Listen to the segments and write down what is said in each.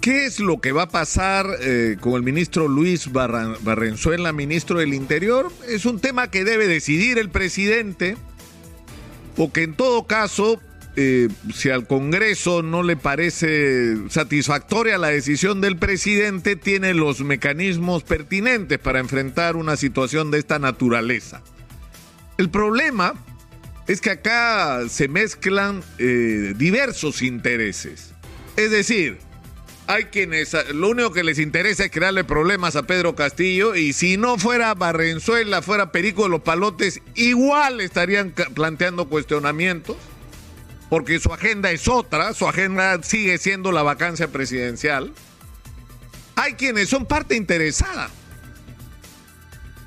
¿Qué es lo que va a pasar eh, con el ministro Luis Barrenzuela, ministro del Interior? Es un tema que debe decidir el presidente, o que en todo caso, eh, si al Congreso no le parece satisfactoria la decisión del presidente, tiene los mecanismos pertinentes para enfrentar una situación de esta naturaleza. El problema es que acá se mezclan eh, diversos intereses. Es decir, hay quienes lo único que les interesa es crearle problemas a Pedro Castillo y si no fuera Barrenzuela, fuera Perico de los Palotes, igual estarían planteando cuestionamientos, porque su agenda es otra, su agenda sigue siendo la vacancia presidencial. Hay quienes son parte interesada,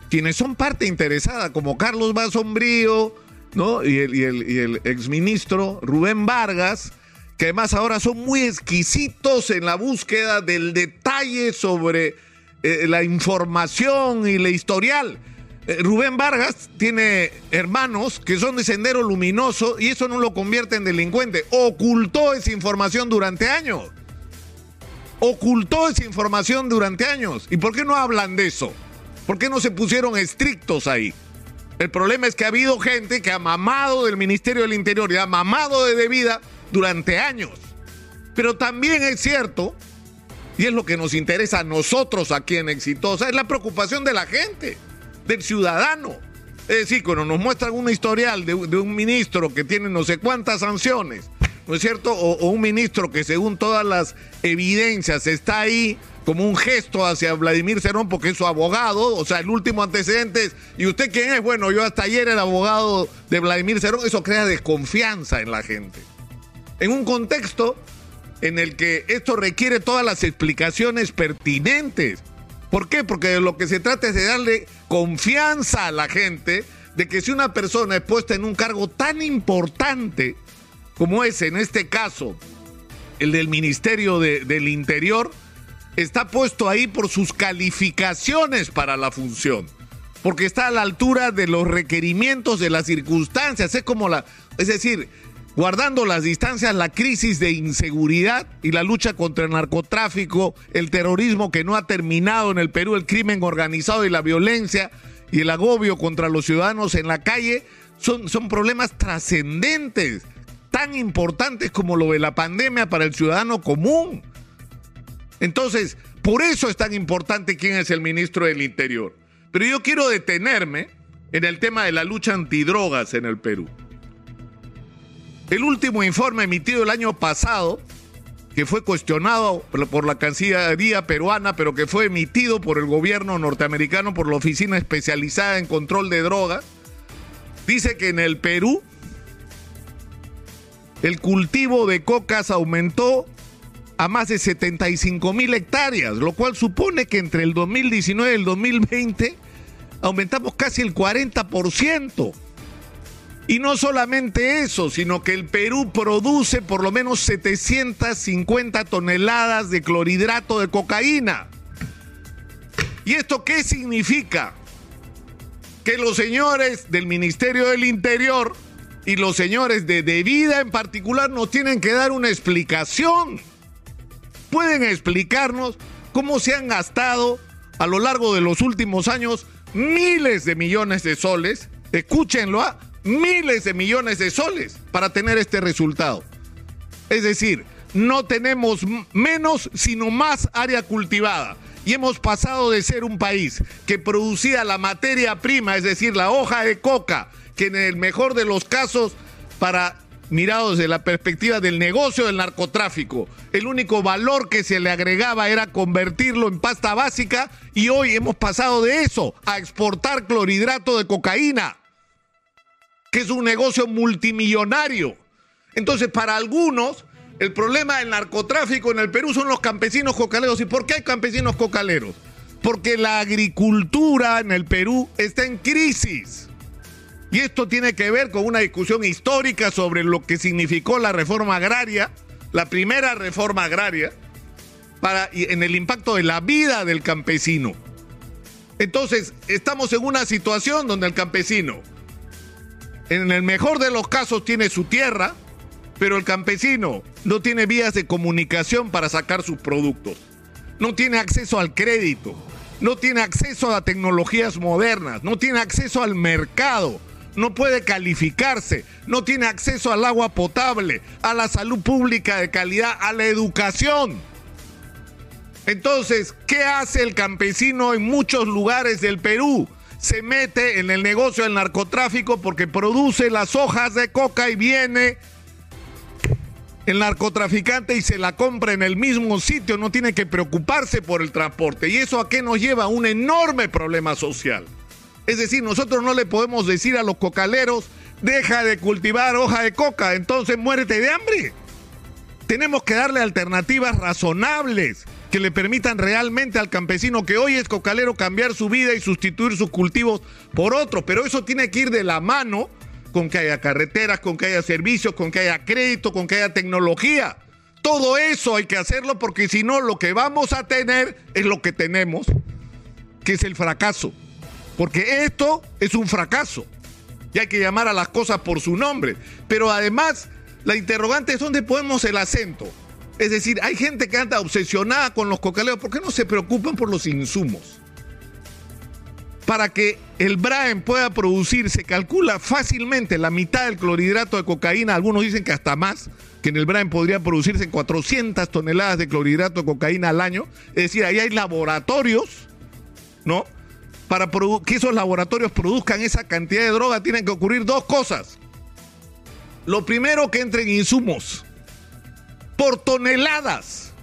quienes son parte interesada, como Carlos Basombrío, ¿no? Y el, y el, y el exministro Rubén Vargas, que además ahora son muy exquisitos en la búsqueda del detalle sobre eh, la información y la historial. Eh, Rubén Vargas tiene hermanos que son de Sendero Luminoso y eso no lo convierte en delincuente. Ocultó esa información durante años. Ocultó esa información durante años. ¿Y por qué no hablan de eso? ¿Por qué no se pusieron estrictos ahí? El problema es que ha habido gente que ha mamado del Ministerio del Interior y ha mamado de debida durante años. Pero también es cierto, y es lo que nos interesa a nosotros aquí en Exitosa, es la preocupación de la gente, del ciudadano. Es decir, cuando nos muestran un historial de, un ministro que tiene no sé cuántas sanciones, ¿no es cierto? O, un ministro que según todas las evidencias está ahí como un gesto hacia Vladimir Cerón porque es su abogado, o sea, el último antecedente es, ¿y usted quién es? Bueno, yo hasta ayer era abogado de Vladimir Cerón, eso crea desconfianza en la gente en un contexto en el que esto requiere todas las explicaciones pertinentes. ¿Por qué? Porque de lo que se trata es de darle confianza a la gente de que si una persona es puesta en un cargo tan importante como es en este caso el del Ministerio del Interior, está puesto ahí por sus calificaciones para la función, porque está a la altura de los requerimientos de las circunstancias, es como la, es decir, guardando las distancias, la crisis de inseguridad y la lucha contra el narcotráfico, el terrorismo que no ha terminado en el Perú, el crimen organizado y la violencia y el agobio contra los ciudadanos en la calle, son, son problemas trascendentes, tan importantes como lo de la pandemia para el ciudadano común. Entonces, por eso es tan importante quién es el ministro del Interior. Pero yo quiero detenerme en el tema de la lucha antidrogas en el Perú. El último informe emitido el año pasado, que fue cuestionado por la Cancillería peruana, pero que fue emitido por el gobierno norteamericano, por la Oficina Especializada en Control de Drogas, dice que en el Perú el cultivo de cocas aumentó a más de 75 mil hectáreas, lo cual supone que entre el 2019 y el 2020 aumentamos casi el 40%. Y no solamente eso, sino que el Perú produce por lo menos 750 toneladas de clorhidrato de cocaína. ¿Y esto qué significa? Que los señores del Ministerio del Interior y los señores de Vida en particular nos tienen que dar una explicación. Pueden explicarnos cómo se han gastado a lo largo de los últimos años miles de millones de soles. Escúchenlo, ¿ah? Miles de millones de soles para tener este resultado. Es decir, no tenemos menos, sino más área cultivada. Y hemos pasado de ser un país que producía la materia prima, es decir, la hoja de coca, que en el mejor de los casos, para mirados desde la perspectiva del negocio del narcotráfico, el único valor que se le agregaba era convertirlo en pasta básica y hoy hemos pasado de eso a exportar clorhidrato de cocaína que es un negocio multimillonario. Entonces, para algunos, el problema del narcotráfico en el Perú son los campesinos cocaleros. ¿Y por qué hay campesinos cocaleros? Porque la agricultura en el Perú está en crisis. Y esto tiene que ver con una discusión histórica sobre lo que significó la reforma agraria, la primera reforma agraria, para, en el impacto de la vida del campesino. Entonces, estamos en una situación donde el campesino en el mejor de los casos tiene su tierra, Pero el campesino no tiene vías de comunicación para sacar sus productos. No tiene acceso al crédito. No tiene acceso a tecnologías modernas. No tiene acceso al mercado. No puede calificarse. No tiene acceso al agua potable, a la salud pública de calidad, a la educación. Entonces, ¿qué hace el campesino en muchos lugares del Perú? Se mete en el negocio del narcotráfico porque produce las hojas de coca y viene el narcotraficante y se la compra en el mismo sitio, no tiene que preocuparse por el transporte. ¿Y eso a qué nos lleva? Un enorme problema social. Es decir, nosotros no le podemos decir a los cocaleros, deja de cultivar hoja de coca, entonces muérete de hambre. Tenemos que darle alternativas razonables que le permitan realmente al campesino que hoy es cocalero cambiar su vida y sustituir sus cultivos por otros. Pero eso tiene que ir de la mano con que haya carreteras, con que haya servicios, con que haya crédito, con que haya tecnología. Todo eso hay que hacerlo porque si no lo que vamos a tener es lo que tenemos, que es el fracaso. Porque esto es un fracaso. Y hay que llamar a las cosas por su nombre. Pero además, la interrogante es dónde ponemos el acento. Es decir, hay gente que anda obsesionada con los cocaleros. ¿Por qué no se preocupan por los insumos? Para que el Braen pueda producir, se calcula fácilmente la mitad del clorhidrato de cocaína. Algunos dicen que hasta más, que en el Braen podría producirse 400 toneladas de clorhidrato de cocaína al año. Es decir, ahí hay laboratorios, ¿no? Para que esos laboratorios produzcan esa cantidad de droga, tienen que ocurrir dos cosas. Lo primero, que entren insumos toneladas.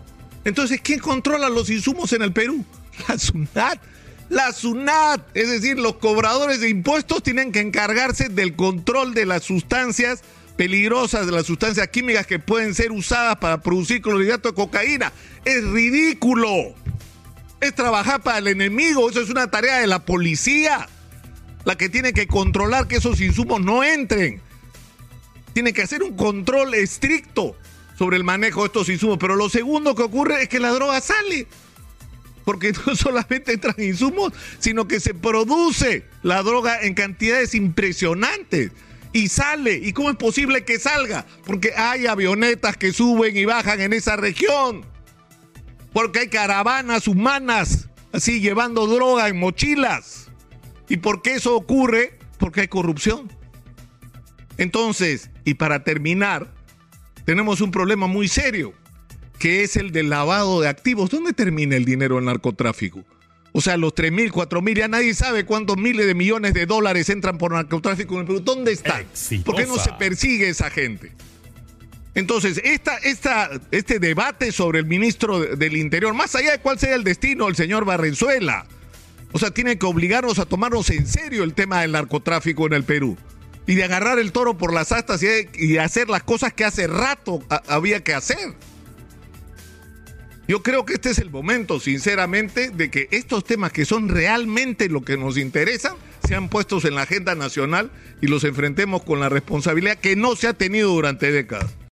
Entonces, ¿quién controla los insumos en el Perú? La SUNAT. La SUNAT, es decir, los cobradores de impuestos tienen que encargarse del control de las sustancias peligrosas, de las sustancias químicas que pueden ser usadas para producir clorhidrato de cocaína. Es ridículo. Es trabajar para el enemigo. Eso es una tarea de la policía. La que tiene que controlar que esos insumos no entren. Tiene que hacer un control estricto sobre el manejo de estos insumos. Pero lo segundo que ocurre es que la droga sale. Porque no solamente entran insumos, sino que se produce la droga en cantidades impresionantes. Y sale. ¿Y cómo es posible que salga? Porque hay avionetas que suben y bajan en esa región. Porque hay caravanas humanas así llevando droga en mochilas. ¿Y por qué eso ocurre? Porque hay corrupción. Entonces, y para terminar, tenemos un problema muy serio, que es el del lavado de activos. ¿Dónde termina el dinero del narcotráfico? O sea, los 3 mil, 4 mil, ya nadie sabe cuántos miles de millones de dólares entran por narcotráfico en el Perú. ¿Dónde está? ¿Por qué no se persigue esa gente? Entonces, esta, esta, este debate sobre el ministro del Interior, más allá de cuál sea el destino del señor Barrenzuela, o sea, tiene que obligarnos a tomarnos en serio el tema del narcotráfico en el Perú y de agarrar el toro por las astas y, hacer las cosas que hace rato había que hacer. Yo creo que este es el momento, sinceramente, de que estos temas que son realmente lo que nos interesan sean puestos en la agenda nacional y los enfrentemos con la responsabilidad que no se ha tenido durante décadas.